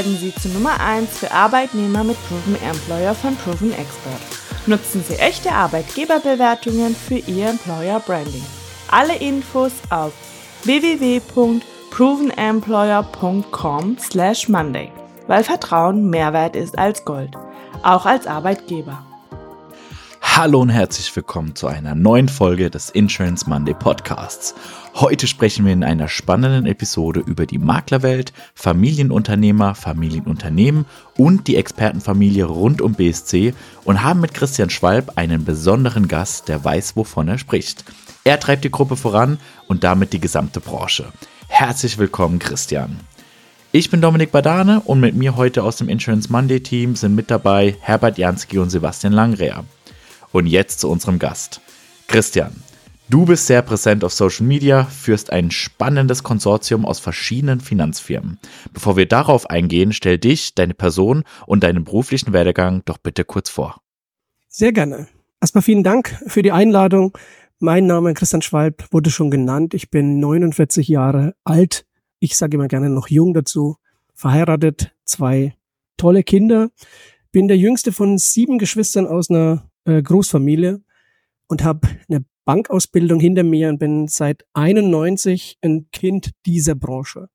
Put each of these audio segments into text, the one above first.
Werden Sie zur Nummer 1 für Arbeitnehmer mit Proven Employer von Proven Expert. Nutzen Sie echte Arbeitgeberbewertungen für Ihr Employer Branding. Alle Infos auf www.provenemployer.com/monday, weil Vertrauen mehr wert ist als Gold, auch als Arbeitgeber. Hallo und herzlich willkommen zu einer neuen Folge des Insurance Monday Podcasts. Heute sprechen wir in einer spannenden Episode über die Maklerwelt, Familienunternehmer, Familienunternehmen und die Expertenfamilie rund um BSC und haben mit Christian Schwalb einen besonderen Gast, der weiß, wovon er spricht. Er treibt die Gruppe voran und damit die gesamte Branche. Herzlich willkommen, Christian. Ich bin Dominik Badane und mit mir heute aus dem Insurance Monday Team sind mit dabei Herbert Jansky und Sebastian Langreher. Und jetzt zu unserem Gast. Christian, du bist sehr präsent auf Social Media, führst ein spannendes Konsortium aus verschiedenen Finanzfirmen. Bevor wir darauf eingehen, stell dich, deine Person und deinen beruflichen Werdegang doch bitte kurz vor. Sehr gerne. Erstmal vielen Dank für die Einladung. Mein Name Christian Schwalb wurde schon genannt. Ich bin 49 Jahre alt. Ich sage immer gerne noch jung dazu. Verheiratet, zwei tolle Kinder. Bin der jüngste von sieben Geschwistern aus einer äh, Großfamilie und habe eine Bankausbildung hinter mir und bin seit 91 ein Kind dieser Branche.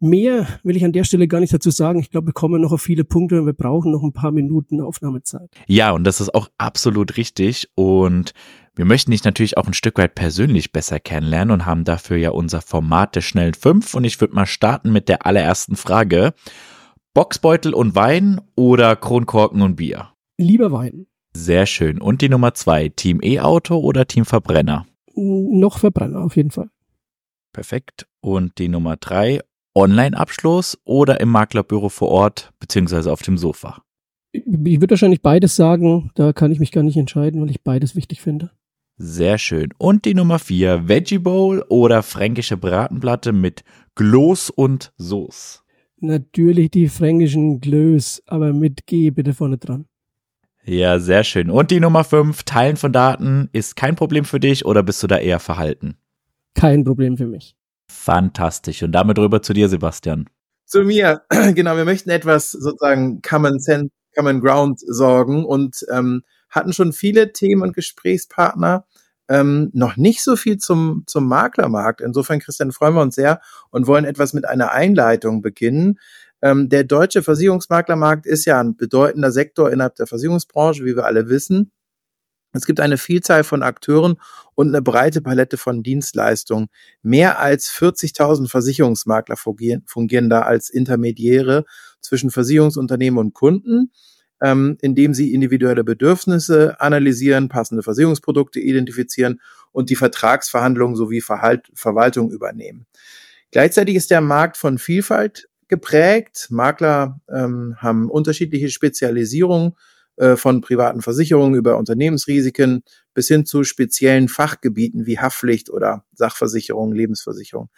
Mehr will ich an der Stelle gar nicht dazu sagen. Ich glaube, wir kommen noch auf viele Punkte und wir brauchen noch ein paar Minuten Aufnahmezeit. Ja, und das ist auch absolut richtig. Und wir möchten dich natürlich auch ein Stück weit persönlich besser kennenlernen und haben dafür ja unser Format der schnellen fünf. Und ich würde mal starten mit der allerersten Frage. Boxbeutel und Wein oder Kronkorken und Bier? Lieber Wein. Sehr schön. Und die Nummer zwei, Team E-Auto oder Team Verbrenner? Noch Verbrenner, auf jeden Fall. Perfekt. Und die Nummer drei, Online-Abschluss oder im Maklerbüro vor Ort, beziehungsweise auf dem Sofa? Ich würde wahrscheinlich beides sagen. Da kann ich mich gar nicht entscheiden, weil ich beides wichtig finde. Sehr schön. Und die Nummer vier, Veggie Bowl oder fränkische Bratenplatte mit Gloß und Soße? Natürlich die fränkischen Glös, aber mit G bitte vorne dran. Ja, sehr schön. Und die Nummer 5, Teilen von Daten ist kein Problem für dich oder bist du da eher verhalten? Kein Problem für mich. Fantastisch. Und damit rüber zu dir, Sebastian. Zu mir, genau, wir möchten etwas sozusagen Common Sense, Common Ground sorgen und ähm, hatten schon viele Themen und Gesprächspartner, ähm, noch nicht so viel zum, zum Maklermarkt. Insofern, Christian, freuen wir uns sehr und wollen etwas mit einer Einleitung beginnen. Ähm, der deutsche Versicherungsmaklermarkt ist ja ein bedeutender Sektor innerhalb der Versicherungsbranche, wie wir alle wissen. Es gibt eine Vielzahl von Akteuren und eine breite Palette von Dienstleistungen. Mehr als 40.000 Versicherungsmakler fungieren, da als Intermediäre zwischen Versicherungsunternehmen und Kunden, ähm, indem sie individuelle Bedürfnisse analysieren, passende Versicherungsprodukte identifizieren und die Vertragsverhandlungen sowie Verhalt, Verwaltung übernehmen. Gleichzeitig ist der Markt von Vielfalt geprägt. Makler ähm, haben unterschiedliche Spezialisierungen äh, von privaten Versicherungen über Unternehmensrisiken bis hin zu speziellen Fachgebieten wie Haftpflicht oder Sachversicherung, Lebensversicherung.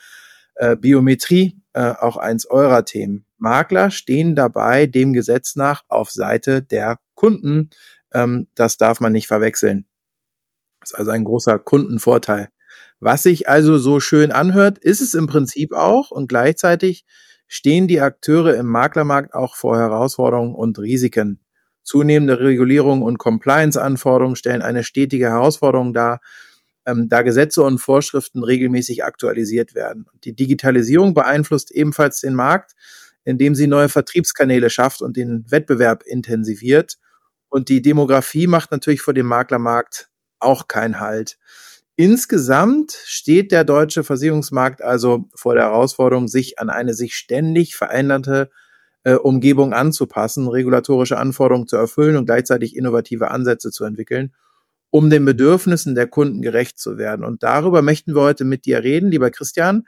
Äh, Biometrie, äh, auch eins eurer Themen. Makler stehen dabei dem Gesetz nach auf Seite der Kunden. Ähm, das darf man nicht verwechseln. Das ist also ein großer Kundenvorteil. Was sich also so schön anhört, ist es im Prinzip auch und gleichzeitig stehen die Akteure im Maklermarkt auch vor Herausforderungen und Risiken. Zunehmende Regulierung und Compliance-Anforderungen stellen eine stetige Herausforderung dar, ähm, da Gesetze und Vorschriften regelmäßig aktualisiert werden. Die Digitalisierung beeinflusst ebenfalls den Markt, indem sie neue Vertriebskanäle schafft und den Wettbewerb intensiviert. Und die Demografie macht natürlich vor dem Maklermarkt auch keinen Halt. Insgesamt steht der deutsche Versicherungsmarkt also vor der Herausforderung, sich an eine sich ständig verändernde äh, Umgebung anzupassen, regulatorische Anforderungen zu erfüllen und gleichzeitig innovative Ansätze zu entwickeln, um den Bedürfnissen der Kunden gerecht zu werden. Und darüber möchten wir heute mit dir reden, lieber Christian.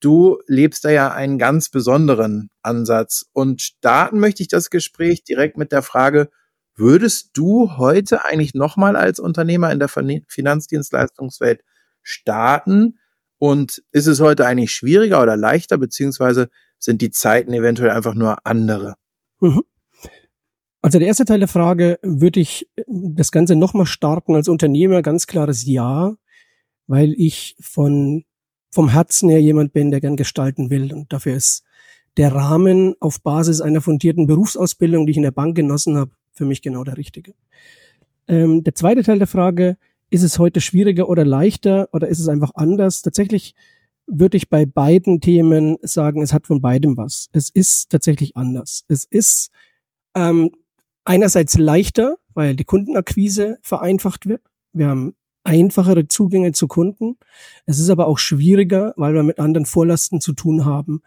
Du lebst da ja einen ganz besonderen Ansatz. Und starten möchte ich das Gespräch direkt mit der Frage, Würdest du heute eigentlich nochmal als Unternehmer in der Finanzdienstleistungswelt starten? Und ist es heute eigentlich schwieriger oder leichter, beziehungsweise sind die Zeiten eventuell einfach nur andere? Mhm. Also der erste Teil der Frage, würde ich das Ganze nochmal starten als Unternehmer? Ganz klares Ja, weil ich von, vom Herzen her jemand bin, der gern gestalten will. Und dafür ist der Rahmen auf Basis einer fundierten Berufsausbildung, die ich in der Bank genossen habe, für mich genau der richtige. Ähm, der zweite Teil der Frage, ist es heute schwieriger oder leichter oder ist es einfach anders? Tatsächlich würde ich bei beiden Themen sagen, es hat von beidem was. Es ist tatsächlich anders. Es ist ähm, einerseits leichter, weil die Kundenakquise vereinfacht wird. Wir haben einfachere Zugänge zu Kunden. Es ist aber auch schwieriger, weil wir mit anderen Vorlasten zu tun haben,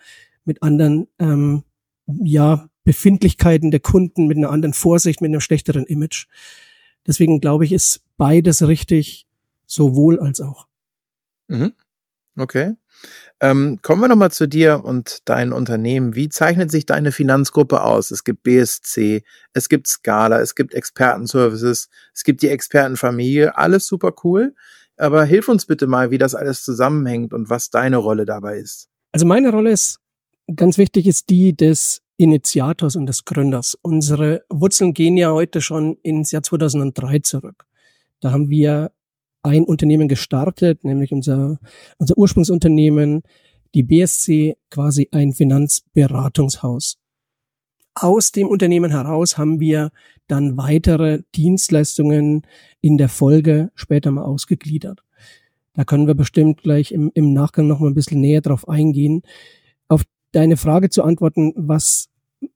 mit anderen ähm, ja Befindlichkeiten der Kunden, mit einer anderen Vorsicht, mit einem schlechteren Image. Deswegen glaube ich, ist beides richtig, sowohl als auch. Mhm. Okay. Ähm, kommen wir nochmal zu dir und dein Unternehmen. Wie zeichnet sich deine Finanzgruppe aus? Es gibt BSC, es gibt Scala, es gibt Expertenservices, es gibt die Expertenfamilie, alles super cool. Aber hilf uns bitte mal, wie das alles zusammenhängt und was deine Rolle dabei ist. Also meine Rolle ist ganz wichtig, ist die des Initiators und des Gründers. Unsere Wurzeln gehen ja heute schon ins Jahr 2003 zurück. Da haben wir ein Unternehmen gestartet, nämlich unser, unser Ursprungsunternehmen, die BSC, quasi ein Finanzberatungshaus. Aus dem Unternehmen heraus haben wir dann weitere Dienstleistungen in der Folge später mal ausgegliedert. Da können wir bestimmt gleich im, im Nachgang noch mal ein bisschen näher drauf eingehen. Auf deine Frage zu antworten, was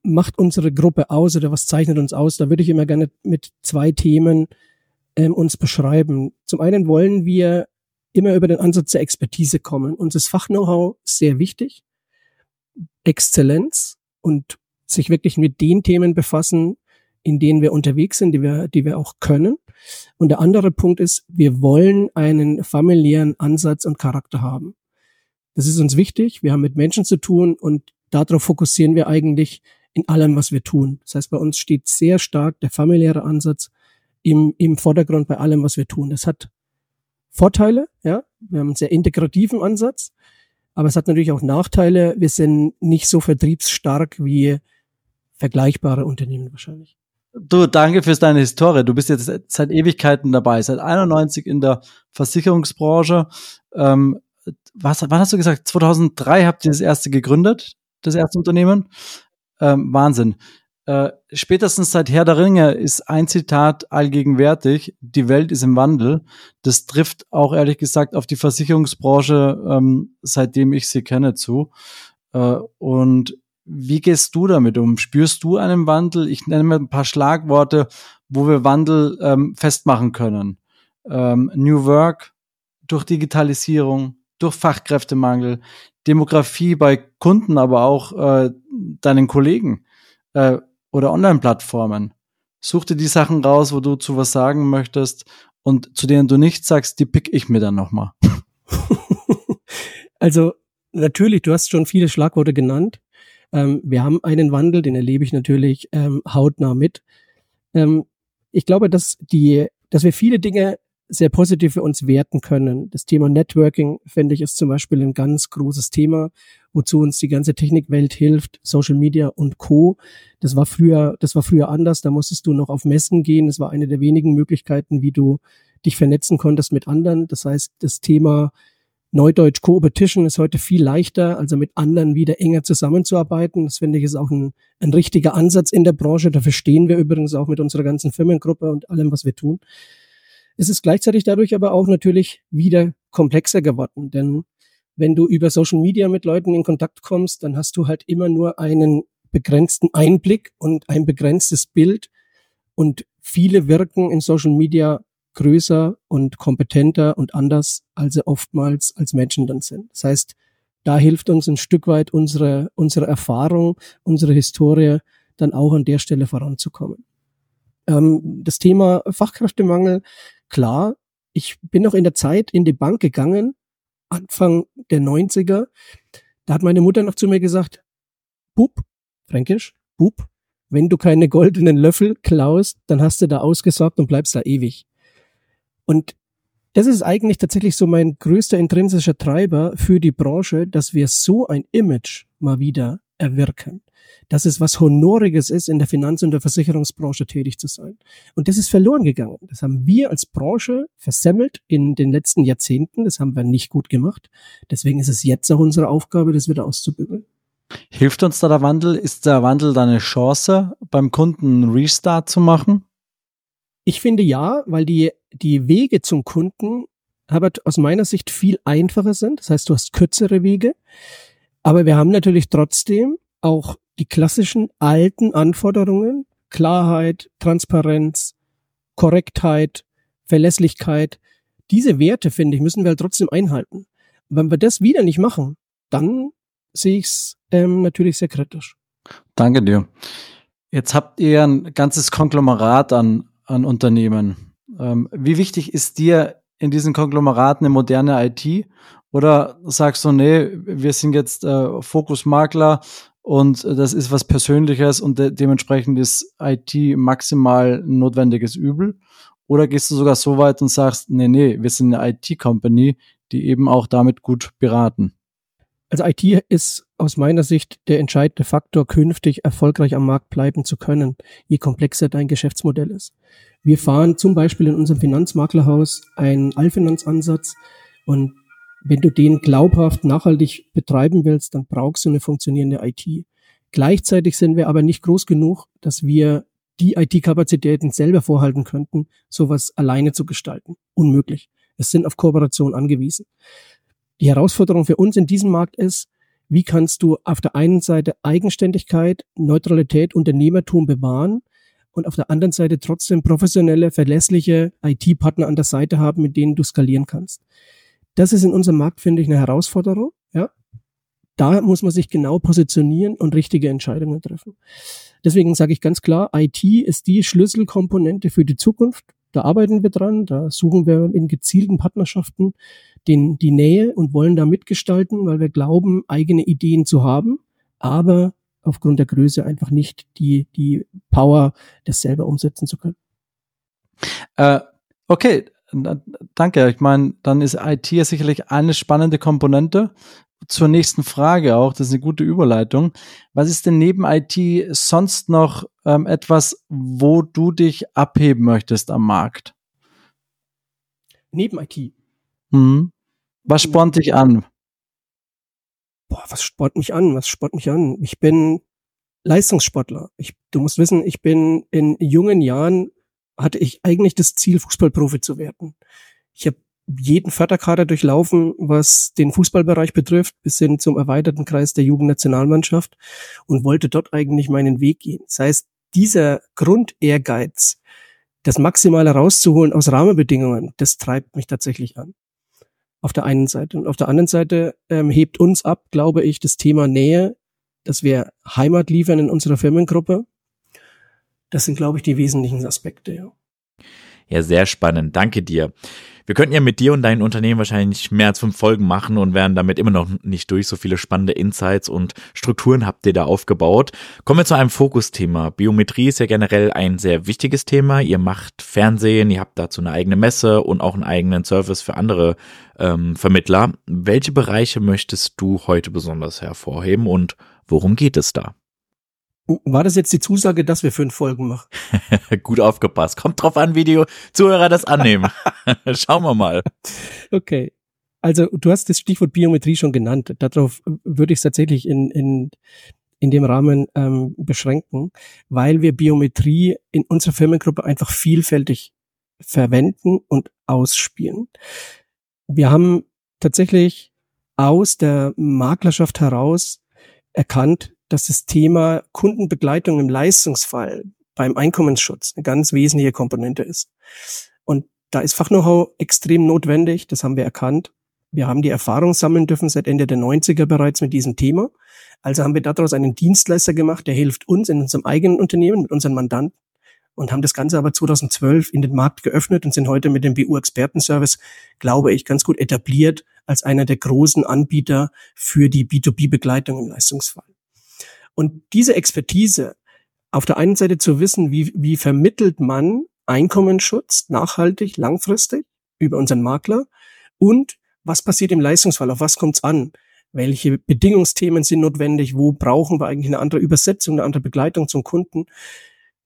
macht unsere Gruppe aus oder was zeichnet uns aus? Da würde ich immer gerne mit zwei Themen ähm, uns beschreiben. Zum einen wollen wir immer über den Ansatz der Expertise kommen. Uns ist Fachknow-how sehr wichtig. Exzellenz und sich wirklich mit den Themen befassen, in denen wir unterwegs sind, die wir, die wir auch können. Und der andere Punkt ist, wir wollen einen familiären Ansatz und Charakter haben. Das ist uns wichtig. Wir haben mit Menschen zu tun und darauf fokussieren wir eigentlich in allem, was wir tun. Das heißt, bei uns steht sehr stark der familiäre Ansatz im, im Vordergrund bei allem, was wir tun. Das hat Vorteile, ja. Wir haben einen sehr integrativen Ansatz, aber es hat natürlich auch Nachteile. Wir sind nicht so vertriebsstark wie vergleichbare Unternehmen wahrscheinlich. Du, danke fürs deine Historie. Du bist jetzt seit Ewigkeiten dabei, seit 91 in der Versicherungsbranche. Ähm, was, wann hast du gesagt? 2003 habt ihr das erste gegründet, das erste Unternehmen. Ähm, Wahnsinn. Äh, spätestens seit Herr der Ringe ist ein Zitat allgegenwärtig, die Welt ist im Wandel. Das trifft auch ehrlich gesagt auf die Versicherungsbranche, ähm, seitdem ich sie kenne, zu. Äh, und wie gehst du damit um? Spürst du einen Wandel? Ich nenne mal ein paar Schlagworte, wo wir Wandel ähm, festmachen können. Ähm, New Work durch Digitalisierung, durch Fachkräftemangel, Demografie bei Kunden, aber auch äh, deinen Kollegen äh, oder Online-Plattformen. Such dir die Sachen raus, wo du zu was sagen möchtest und zu denen du nichts sagst, die pick ich mir dann nochmal. also natürlich, du hast schon viele Schlagworte genannt. Ähm, wir haben einen Wandel, den erlebe ich natürlich ähm, hautnah mit. Ähm, ich glaube, dass die, dass wir viele Dinge sehr positiv für uns werten können. Das Thema Networking, finde ich, ist zum Beispiel ein ganz großes Thema, wozu uns die ganze Technikwelt hilft, Social Media und Co. Das war früher, das war früher anders. Da musstest du noch auf Messen gehen. Das war eine der wenigen Möglichkeiten, wie du dich vernetzen konntest mit anderen. Das heißt, das Thema Neudeutsch Co-Opetition ist heute viel leichter, also mit anderen wieder enger zusammenzuarbeiten. Das finde ich ist auch ein, ein richtiger Ansatz in der Branche. Dafür stehen wir übrigens auch mit unserer ganzen Firmengruppe und allem, was wir tun. Es ist gleichzeitig dadurch aber auch natürlich wieder komplexer geworden, denn wenn du über Social Media mit Leuten in Kontakt kommst, dann hast du halt immer nur einen begrenzten Einblick und ein begrenztes Bild und viele wirken in Social Media größer und kompetenter und anders, als sie oftmals als Menschen dann sind. Das heißt, da hilft uns ein Stück weit unsere, unsere Erfahrung, unsere Historie dann auch an der Stelle voranzukommen. Ähm, das Thema Fachkräftemangel Klar, ich bin noch in der Zeit in die Bank gegangen, Anfang der 90er. Da hat meine Mutter noch zu mir gesagt, Bub, fränkisch, Bub, Wenn du keine goldenen Löffel klaust, dann hast du da ausgesorgt und bleibst da ewig. Und das ist eigentlich tatsächlich so mein größter intrinsischer Treiber für die Branche, dass wir so ein Image mal wieder erwirken. Dass es was Honoriges ist, in der Finanz- und der Versicherungsbranche tätig zu sein. Und das ist verloren gegangen. Das haben wir als Branche versemmelt in den letzten Jahrzehnten. Das haben wir nicht gut gemacht. Deswegen ist es jetzt auch unsere Aufgabe, das wieder auszubügeln. Hilft uns da der Wandel? Ist der Wandel da eine Chance, beim Kunden einen Restart zu machen? Ich finde ja, weil die, die Wege zum Kunden aber aus meiner Sicht viel einfacher sind. Das heißt, du hast kürzere Wege. Aber wir haben natürlich trotzdem auch die klassischen alten Anforderungen. Klarheit, Transparenz, Korrektheit, Verlässlichkeit. Diese Werte, finde ich, müssen wir halt trotzdem einhalten. Wenn wir das wieder nicht machen, dann sehe ich es ähm, natürlich sehr kritisch. Danke dir. Jetzt habt ihr ein ganzes Konglomerat an, an Unternehmen. Ähm, wie wichtig ist dir in diesen Konglomeraten eine moderne IT? Oder sagst du, nee, wir sind jetzt äh, Fokusmakler und das ist was Persönliches und de dementsprechend ist IT maximal notwendiges Übel? Oder gehst du sogar so weit und sagst, nee, nee, wir sind eine IT-Company, die eben auch damit gut beraten? Also IT ist aus meiner Sicht der entscheidende Faktor, künftig erfolgreich am Markt bleiben zu können, je komplexer dein Geschäftsmodell ist. Wir fahren zum Beispiel in unserem Finanzmaklerhaus einen Allfinanzansatz und wenn du den glaubhaft nachhaltig betreiben willst, dann brauchst du eine funktionierende IT. Gleichzeitig sind wir aber nicht groß genug, dass wir die IT-Kapazitäten selber vorhalten könnten, sowas alleine zu gestalten. Unmöglich. Es sind auf Kooperation angewiesen. Die Herausforderung für uns in diesem Markt ist, wie kannst du auf der einen Seite Eigenständigkeit, Neutralität, Unternehmertum bewahren und auf der anderen Seite trotzdem professionelle, verlässliche IT-Partner an der Seite haben, mit denen du skalieren kannst. Das ist in unserem Markt, finde ich, eine Herausforderung. Ja, da muss man sich genau positionieren und richtige Entscheidungen treffen. Deswegen sage ich ganz klar, IT ist die Schlüsselkomponente für die Zukunft. Da arbeiten wir dran, da suchen wir in gezielten Partnerschaften den, die Nähe und wollen da mitgestalten, weil wir glauben, eigene Ideen zu haben, aber aufgrund der Größe einfach nicht die, die Power, das selber umsetzen zu können. Äh, okay, danke. Ich meine, dann ist IT ja sicherlich eine spannende Komponente. Zur nächsten Frage auch, das ist eine gute Überleitung. Was ist denn neben IT sonst noch ähm, etwas, wo du dich abheben möchtest am Markt? Neben IT. Hm. Was spornt dich an? Boah, was spornt mich an? Was spornt mich an? Ich bin Leistungssportler. Ich, du musst wissen, ich bin in jungen Jahren hatte ich eigentlich das Ziel, Fußballprofi zu werden. Ich habe jeden Förderkader durchlaufen, was den Fußballbereich betrifft, bis hin zum erweiterten Kreis der Jugendnationalmannschaft und wollte dort eigentlich meinen Weg gehen. Das heißt, dieser Grundehrgeiz, das Maximale rauszuholen aus Rahmenbedingungen, das treibt mich tatsächlich an. Auf der einen Seite. Und auf der anderen Seite ähm, hebt uns ab, glaube ich, das Thema Nähe, dass wir Heimat liefern in unserer Firmengruppe. Das sind, glaube ich, die wesentlichen Aspekte, ja. Ja, sehr spannend. Danke dir. Wir könnten ja mit dir und deinem Unternehmen wahrscheinlich mehr als fünf Folgen machen und wären damit immer noch nicht durch. So viele spannende Insights und Strukturen habt ihr da aufgebaut. Kommen wir zu einem Fokusthema. Biometrie ist ja generell ein sehr wichtiges Thema. Ihr macht Fernsehen, ihr habt dazu eine eigene Messe und auch einen eigenen Service für andere ähm, Vermittler. Welche Bereiche möchtest du heute besonders hervorheben und worum geht es da? War das jetzt die Zusage, dass wir fünf Folgen machen? Gut aufgepasst. Kommt drauf an, wie die Zuhörer das annehmen. Schauen wir mal. Okay. Also du hast das Stichwort Biometrie schon genannt. Darauf würde ich es tatsächlich in, in, in dem Rahmen ähm, beschränken, weil wir Biometrie in unserer Firmengruppe einfach vielfältig verwenden und ausspielen. Wir haben tatsächlich aus der Maklerschaft heraus erkannt, dass das Thema Kundenbegleitung im Leistungsfall beim Einkommensschutz eine ganz wesentliche Komponente ist. Und da ist Fachknow-how extrem notwendig, das haben wir erkannt. Wir haben die Erfahrung sammeln dürfen seit Ende der 90er bereits mit diesem Thema. Also haben wir daraus einen Dienstleister gemacht, der hilft uns in unserem eigenen Unternehmen, mit unseren Mandanten und haben das Ganze aber 2012 in den Markt geöffnet und sind heute mit dem BU-Expertenservice, glaube ich, ganz gut etabliert als einer der großen Anbieter für die B2B-Begleitung im Leistungsfall. Und diese Expertise auf der einen Seite zu wissen, wie, wie vermittelt man Einkommensschutz nachhaltig, langfristig über unseren Makler und was passiert im Leistungsfall, auf was kommt es an? Welche Bedingungsthemen sind notwendig? Wo brauchen wir eigentlich eine andere Übersetzung, eine andere Begleitung zum Kunden?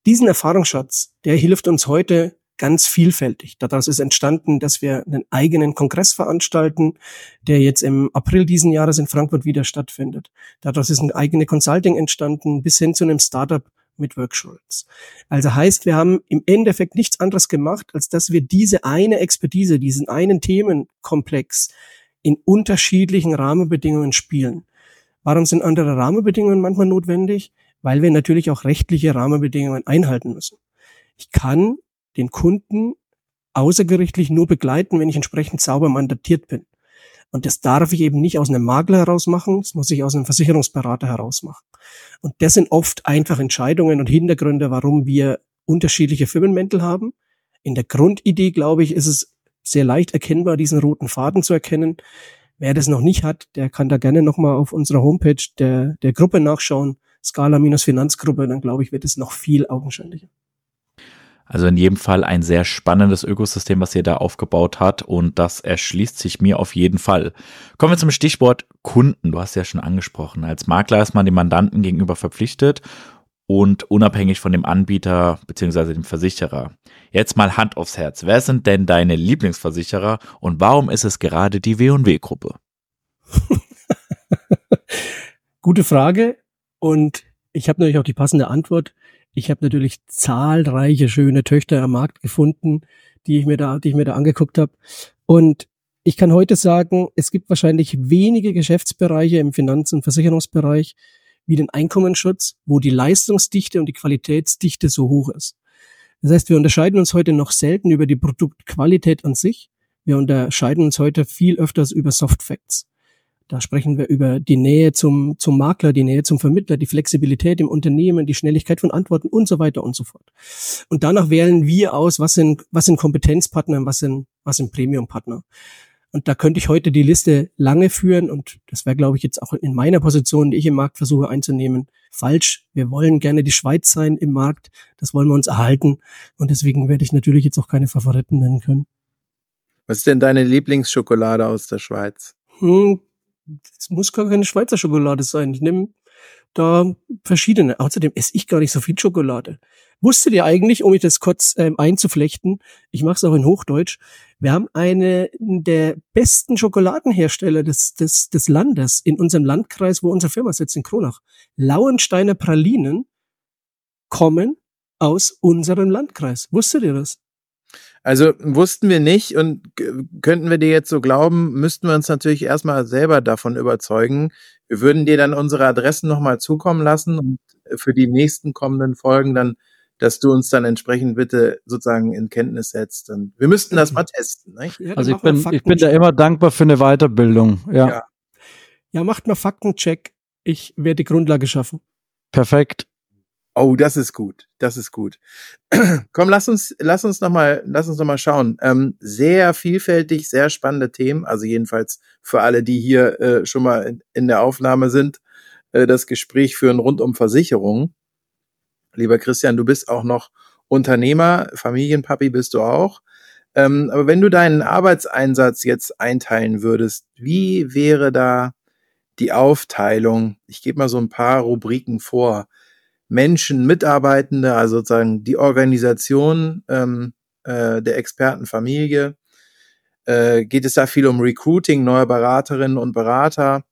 Diesen Erfahrungsschatz, der hilft uns heute ganz vielfältig. Daraus ist entstanden, dass wir einen eigenen Kongress veranstalten, der jetzt im April diesen Jahres in Frankfurt wieder stattfindet. Daraus ist ein eigene Consulting entstanden, bis hin zu einem Startup mit Workshops. Also heißt, wir haben im Endeffekt nichts anderes gemacht, als dass wir diese eine Expertise, diesen einen Themenkomplex in unterschiedlichen Rahmenbedingungen spielen. Warum sind andere Rahmenbedingungen manchmal notwendig? Weil wir natürlich auch rechtliche Rahmenbedingungen einhalten müssen. Ich kann den Kunden außergerichtlich nur begleiten, wenn ich entsprechend sauber mandatiert bin. Und das darf ich eben nicht aus einem Makler heraus machen, das muss ich aus einem Versicherungsberater heraus machen. Und das sind oft einfach Entscheidungen und Hintergründe, warum wir unterschiedliche Firmenmäntel haben. In der Grundidee, glaube ich, ist es sehr leicht erkennbar, diesen roten Faden zu erkennen. Wer das noch nicht hat, der kann da gerne nochmal auf unserer Homepage der, der Gruppe nachschauen, Scala-Finanzgruppe, dann glaube ich, wird es noch viel augenscheinlicher. Also in jedem Fall ein sehr spannendes Ökosystem, was ihr da aufgebaut hat und das erschließt sich mir auf jeden Fall. Kommen wir zum Stichwort Kunden. Du hast ja schon angesprochen. Als Makler ist man dem Mandanten gegenüber verpflichtet und unabhängig von dem Anbieter bzw. dem Versicherer. Jetzt mal Hand aufs Herz. Wer sind denn deine Lieblingsversicherer und warum ist es gerade die W&W-Gruppe? Gute Frage und ich habe natürlich auch die passende Antwort. Ich habe natürlich zahlreiche schöne Töchter am Markt gefunden, die ich mir da, die ich mir da angeguckt habe. Und ich kann heute sagen, es gibt wahrscheinlich wenige Geschäftsbereiche im Finanz- und Versicherungsbereich wie den Einkommensschutz, wo die Leistungsdichte und die Qualitätsdichte so hoch ist. Das heißt, wir unterscheiden uns heute noch selten über die Produktqualität an sich. Wir unterscheiden uns heute viel öfters über Soft Facts. Da sprechen wir über die Nähe zum, zum Makler, die Nähe zum Vermittler, die Flexibilität im Unternehmen, die Schnelligkeit von Antworten und so weiter und so fort. Und danach wählen wir aus, was sind, was sind Kompetenzpartner und was sind, was sind Premiumpartner. Und da könnte ich heute die Liste lange führen und das wäre, glaube ich, jetzt auch in meiner Position, die ich im Markt versuche einzunehmen, falsch. Wir wollen gerne die Schweiz sein im Markt, das wollen wir uns erhalten und deswegen werde ich natürlich jetzt auch keine Favoriten nennen können. Was ist denn deine Lieblingsschokolade aus der Schweiz? Hm, es muss gar keine Schweizer Schokolade sein. Ich nehme da verschiedene. Außerdem esse ich gar nicht so viel Schokolade. Wusstet ihr eigentlich, um mich das kurz ähm, einzuflechten, ich mache es auch in Hochdeutsch, wir haben eine der besten Schokoladenhersteller des, des, des Landes in unserem Landkreis, wo unsere Firma sitzt, in Kronach. Lauensteiner Pralinen kommen aus unserem Landkreis. Wusstet ihr das? Also wussten wir nicht und könnten wir dir jetzt so glauben, müssten wir uns natürlich erstmal selber davon überzeugen. Wir würden dir dann unsere Adressen nochmal zukommen lassen und für die nächsten kommenden Folgen dann, dass du uns dann entsprechend bitte sozusagen in Kenntnis setzt. Und wir müssten das mal testen. Ne? Also ich bin, ich bin da immer dankbar für eine Weiterbildung. Ja. ja. Ja, macht mal Faktencheck. Ich werde die Grundlage schaffen. Perfekt. Oh, das ist gut. Das ist gut. Komm, lass uns, lass uns noch mal, lass uns noch mal schauen. Ähm, sehr vielfältig, sehr spannende Themen. Also jedenfalls für alle, die hier äh, schon mal in, in, der Aufnahme sind, äh, das Gespräch führen rund um Versicherungen. Lieber Christian, du bist auch noch Unternehmer, Familienpapi bist du auch. Ähm, aber wenn du deinen Arbeitseinsatz jetzt einteilen würdest, wie wäre da die Aufteilung? Ich gebe mal so ein paar Rubriken vor. Menschen, Mitarbeitende, also sozusagen die Organisation ähm, äh, der Expertenfamilie. Äh, geht es da viel um Recruiting neuer Beraterinnen und Berater?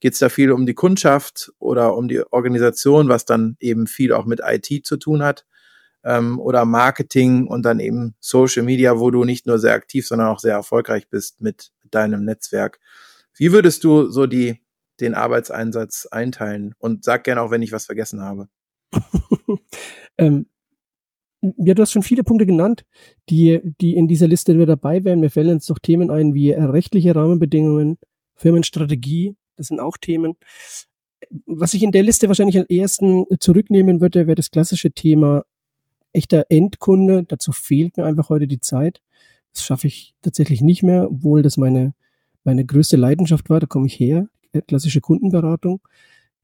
Geht es da viel um die Kundschaft oder um die Organisation, was dann eben viel auch mit IT zu tun hat? Ähm, oder Marketing und dann eben Social Media, wo du nicht nur sehr aktiv, sondern auch sehr erfolgreich bist mit deinem Netzwerk. Wie würdest du so die, den Arbeitseinsatz einteilen? Und sag gerne auch, wenn ich was vergessen habe. ähm, ja, du hast schon viele Punkte genannt, die, die in dieser Liste wieder dabei wären. Mir fällen jetzt doch Themen ein wie rechtliche Rahmenbedingungen, Firmenstrategie, das sind auch Themen. Was ich in der Liste wahrscheinlich am ersten zurücknehmen würde, wäre das klassische Thema echter Endkunde. Dazu fehlt mir einfach heute die Zeit. Das schaffe ich tatsächlich nicht mehr, obwohl das meine, meine größte Leidenschaft war. Da komme ich her, klassische Kundenberatung.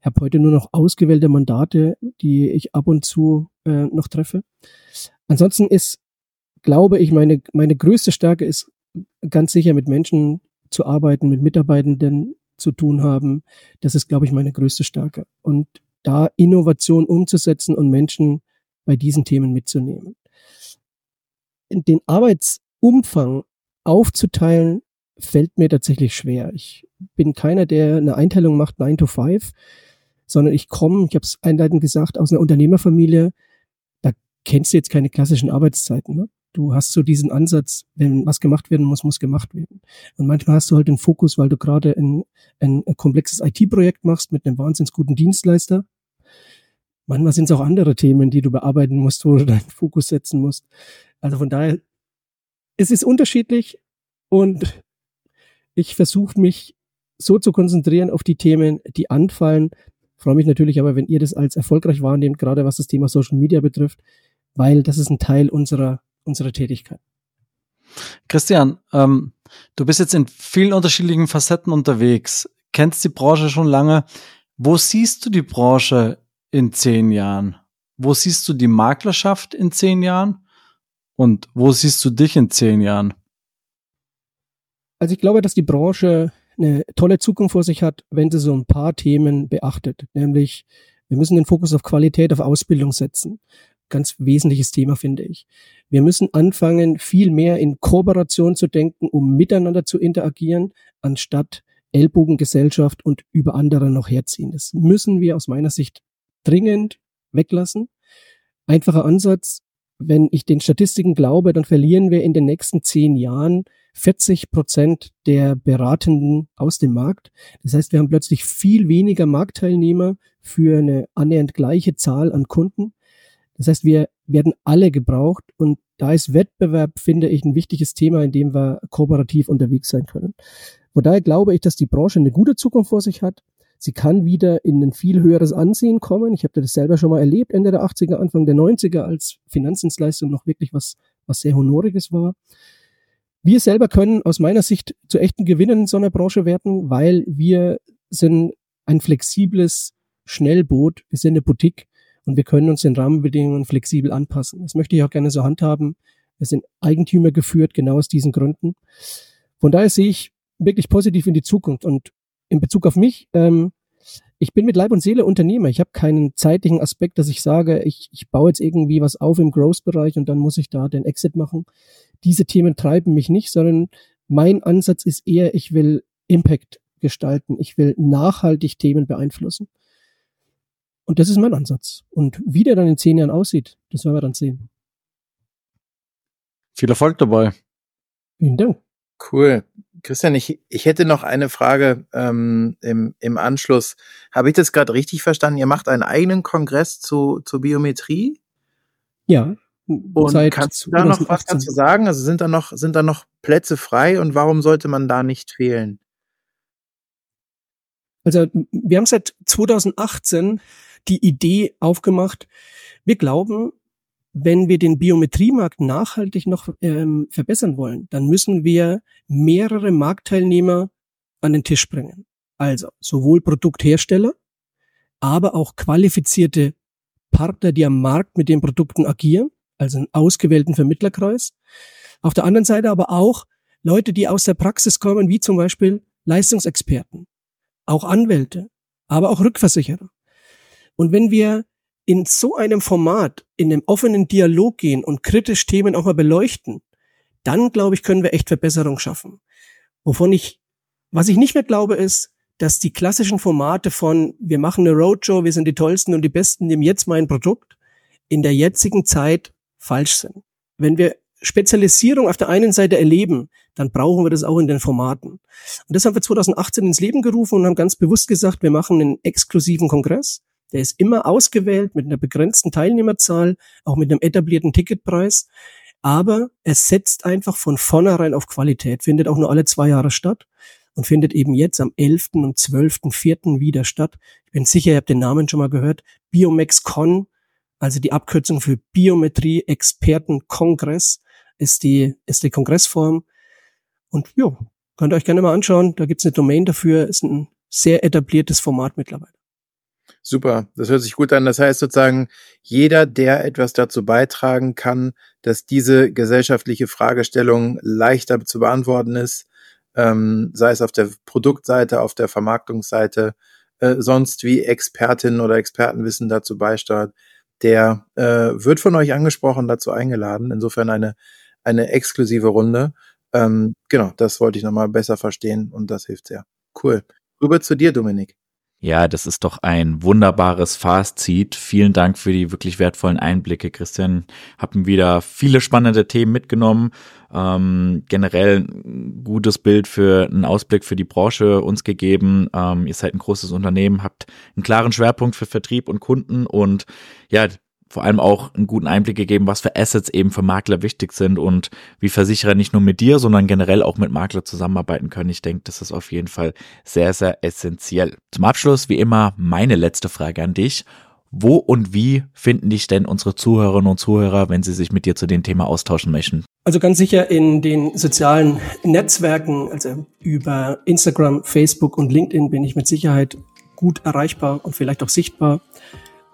Habe heute nur noch ausgewählte Mandate, die ich ab und zu äh, noch treffe. Ansonsten ist, glaube ich, meine, meine größte Stärke ist ganz sicher mit Menschen zu arbeiten, mit Mitarbeitenden zu tun haben. Das ist, glaube ich, meine größte Stärke. Und da Innovation umzusetzen und Menschen bei diesen Themen mitzunehmen. Den Arbeitsumfang aufzuteilen, fällt mir tatsächlich schwer. Ich bin keiner, der eine Einteilung macht, 9 to 5, sondern ich komme, ich habe es einleitend gesagt, aus einer Unternehmerfamilie, da kennst du jetzt keine klassischen Arbeitszeiten. Ne? Du hast so diesen Ansatz, wenn was gemacht werden muss, muss gemacht werden. Und manchmal hast du halt den Fokus, weil du gerade ein, ein komplexes IT-Projekt machst mit einem wahnsinnig guten Dienstleister. Manchmal sind es auch andere Themen, die du bearbeiten musst, wo du deinen Fokus setzen musst. Also von daher, es ist unterschiedlich und ich versuche mich so zu konzentrieren auf die Themen, die anfallen. Freue mich natürlich aber, wenn ihr das als erfolgreich wahrnehmt, gerade was das Thema Social Media betrifft, weil das ist ein Teil unserer unsere Tätigkeit. Christian, ähm, du bist jetzt in vielen unterschiedlichen Facetten unterwegs, kennst die Branche schon lange. Wo siehst du die Branche in zehn Jahren? Wo siehst du die Maklerschaft in zehn Jahren? Und wo siehst du dich in zehn Jahren? Also ich glaube, dass die Branche eine tolle Zukunft vor sich hat, wenn sie so ein paar Themen beachtet. Nämlich, wir müssen den Fokus auf Qualität, auf Ausbildung setzen ganz wesentliches Thema, finde ich. Wir müssen anfangen, viel mehr in Kooperation zu denken, um miteinander zu interagieren, anstatt Ellbogengesellschaft und über andere noch herziehen. Das müssen wir aus meiner Sicht dringend weglassen. Einfacher Ansatz. Wenn ich den Statistiken glaube, dann verlieren wir in den nächsten zehn Jahren 40 Prozent der Beratenden aus dem Markt. Das heißt, wir haben plötzlich viel weniger Marktteilnehmer für eine annähernd gleiche Zahl an Kunden. Das heißt, wir werden alle gebraucht und da ist Wettbewerb, finde ich, ein wichtiges Thema, in dem wir kooperativ unterwegs sein können. Von daher glaube ich, dass die Branche eine gute Zukunft vor sich hat. Sie kann wieder in ein viel höheres Ansehen kommen. Ich habe das selber schon mal erlebt, Ende der 80er, Anfang der 90er, als Finanzdienstleistung noch wirklich was, was sehr Honoriges war. Wir selber können aus meiner Sicht zu echten Gewinnen in so einer Branche werden, weil wir sind ein flexibles Schnellboot, wir sind eine Boutique und wir können uns den Rahmenbedingungen flexibel anpassen. Das möchte ich auch gerne so handhaben. Wir sind Eigentümer geführt, genau aus diesen Gründen. Von daher sehe ich wirklich positiv in die Zukunft. Und in Bezug auf mich, ähm, ich bin mit Leib und Seele Unternehmer. Ich habe keinen zeitlichen Aspekt, dass ich sage, ich, ich baue jetzt irgendwie was auf im Growth-Bereich und dann muss ich da den Exit machen. Diese Themen treiben mich nicht, sondern mein Ansatz ist eher, ich will Impact gestalten. Ich will nachhaltig Themen beeinflussen. Und das ist mein Ansatz. Und wie der dann in zehn Jahren aussieht, das werden wir dann sehen. Viel Erfolg dabei. Vielen Dank. Cool. Christian, ich, ich hätte noch eine Frage ähm, im, im Anschluss. Habe ich das gerade richtig verstanden? Ihr macht einen eigenen Kongress zu, zur Biometrie? Ja. Und kannst du da noch was dazu sagen? Also sind da noch, sind da noch Plätze frei und warum sollte man da nicht fehlen? Also wir haben seit 2018 die Idee aufgemacht, wir glauben, wenn wir den Biometriemarkt nachhaltig noch ähm, verbessern wollen, dann müssen wir mehrere Marktteilnehmer an den Tisch bringen. Also sowohl Produkthersteller, aber auch qualifizierte Partner, die am Markt mit den Produkten agieren, also einen ausgewählten Vermittlerkreis. Auf der anderen Seite aber auch Leute, die aus der Praxis kommen, wie zum Beispiel Leistungsexperten, auch Anwälte, aber auch Rückversicherer. Und wenn wir in so einem Format, in einem offenen Dialog gehen und kritisch Themen auch mal beleuchten, dann glaube ich, können wir echt Verbesserung schaffen. Wovon ich, was ich nicht mehr glaube, ist, dass die klassischen Formate von wir machen eine Roadshow, wir sind die tollsten und die besten, nehmen jetzt mein Produkt, in der jetzigen Zeit falsch sind. Wenn wir Spezialisierung auf der einen Seite erleben, dann brauchen wir das auch in den Formaten. Und das haben wir 2018 ins Leben gerufen und haben ganz bewusst gesagt, wir machen einen exklusiven Kongress. Der ist immer ausgewählt mit einer begrenzten Teilnehmerzahl, auch mit einem etablierten Ticketpreis. Aber es setzt einfach von vornherein auf Qualität, findet auch nur alle zwei Jahre statt und findet eben jetzt am 11. und 12.4. wieder statt. Ich bin sicher, ihr habt den Namen schon mal gehört. BiomexCon, also die Abkürzung für Biometrie Experten Kongress, ist die, ist die Kongressform. Und ja, könnt ihr euch gerne mal anschauen. Da gibt's eine Domain dafür. Ist ein sehr etabliertes Format mittlerweile. Super, das hört sich gut an. Das heißt sozusagen, jeder, der etwas dazu beitragen kann, dass diese gesellschaftliche Fragestellung leichter zu beantworten ist, ähm, sei es auf der Produktseite, auf der Vermarktungsseite, äh, sonst wie Expertinnen oder Expertenwissen dazu beisteuert, der äh, wird von euch angesprochen, dazu eingeladen. Insofern eine, eine exklusive Runde. Ähm, genau, das wollte ich nochmal besser verstehen und das hilft sehr. Cool. Rüber zu dir, Dominik. Ja, das ist doch ein wunderbares Fazit. Vielen Dank für die wirklich wertvollen Einblicke, Christian. Haben wieder viele spannende Themen mitgenommen. Ähm, generell ein gutes Bild für einen Ausblick für die Branche uns gegeben. Ähm, ihr seid ein großes Unternehmen, habt einen klaren Schwerpunkt für Vertrieb und Kunden und ja, vor allem auch einen guten Einblick gegeben, was für Assets eben für Makler wichtig sind und wie Versicherer nicht nur mit dir, sondern generell auch mit Makler zusammenarbeiten können. Ich denke, das ist auf jeden Fall sehr, sehr essentiell. Zum Abschluss, wie immer, meine letzte Frage an dich. Wo und wie finden dich denn unsere Zuhörerinnen und Zuhörer, wenn sie sich mit dir zu dem Thema austauschen möchten? Also ganz sicher in den sozialen Netzwerken, also über Instagram, Facebook und LinkedIn bin ich mit Sicherheit gut erreichbar und vielleicht auch sichtbar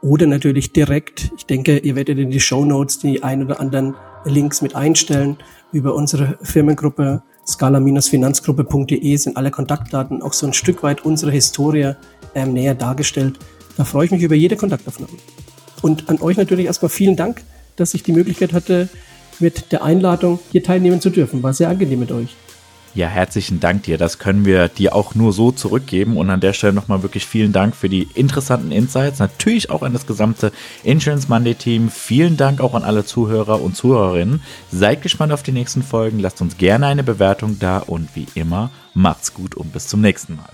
oder natürlich direkt. Ich denke, ihr werdet in die Show Notes die ein oder anderen Links mit einstellen. Über unsere Firmengruppe scala-finanzgruppe.de sind alle Kontaktdaten auch so ein Stück weit unsere Historie ähm, näher dargestellt. Da freue ich mich über jede Kontaktaufnahme. Und an euch natürlich erstmal vielen Dank, dass ich die Möglichkeit hatte, mit der Einladung hier teilnehmen zu dürfen. War sehr angenehm mit euch. Ja, herzlichen Dank dir. Das können wir dir auch nur so zurückgeben. Und an der Stelle nochmal wirklich vielen Dank für die interessanten Insights. Natürlich auch an das gesamte Insurance Monday Team. Vielen Dank auch an alle Zuhörer und Zuhörerinnen. Seid gespannt auf die nächsten Folgen. Lasst uns gerne eine Bewertung da. Und wie immer, macht's gut und bis zum nächsten Mal.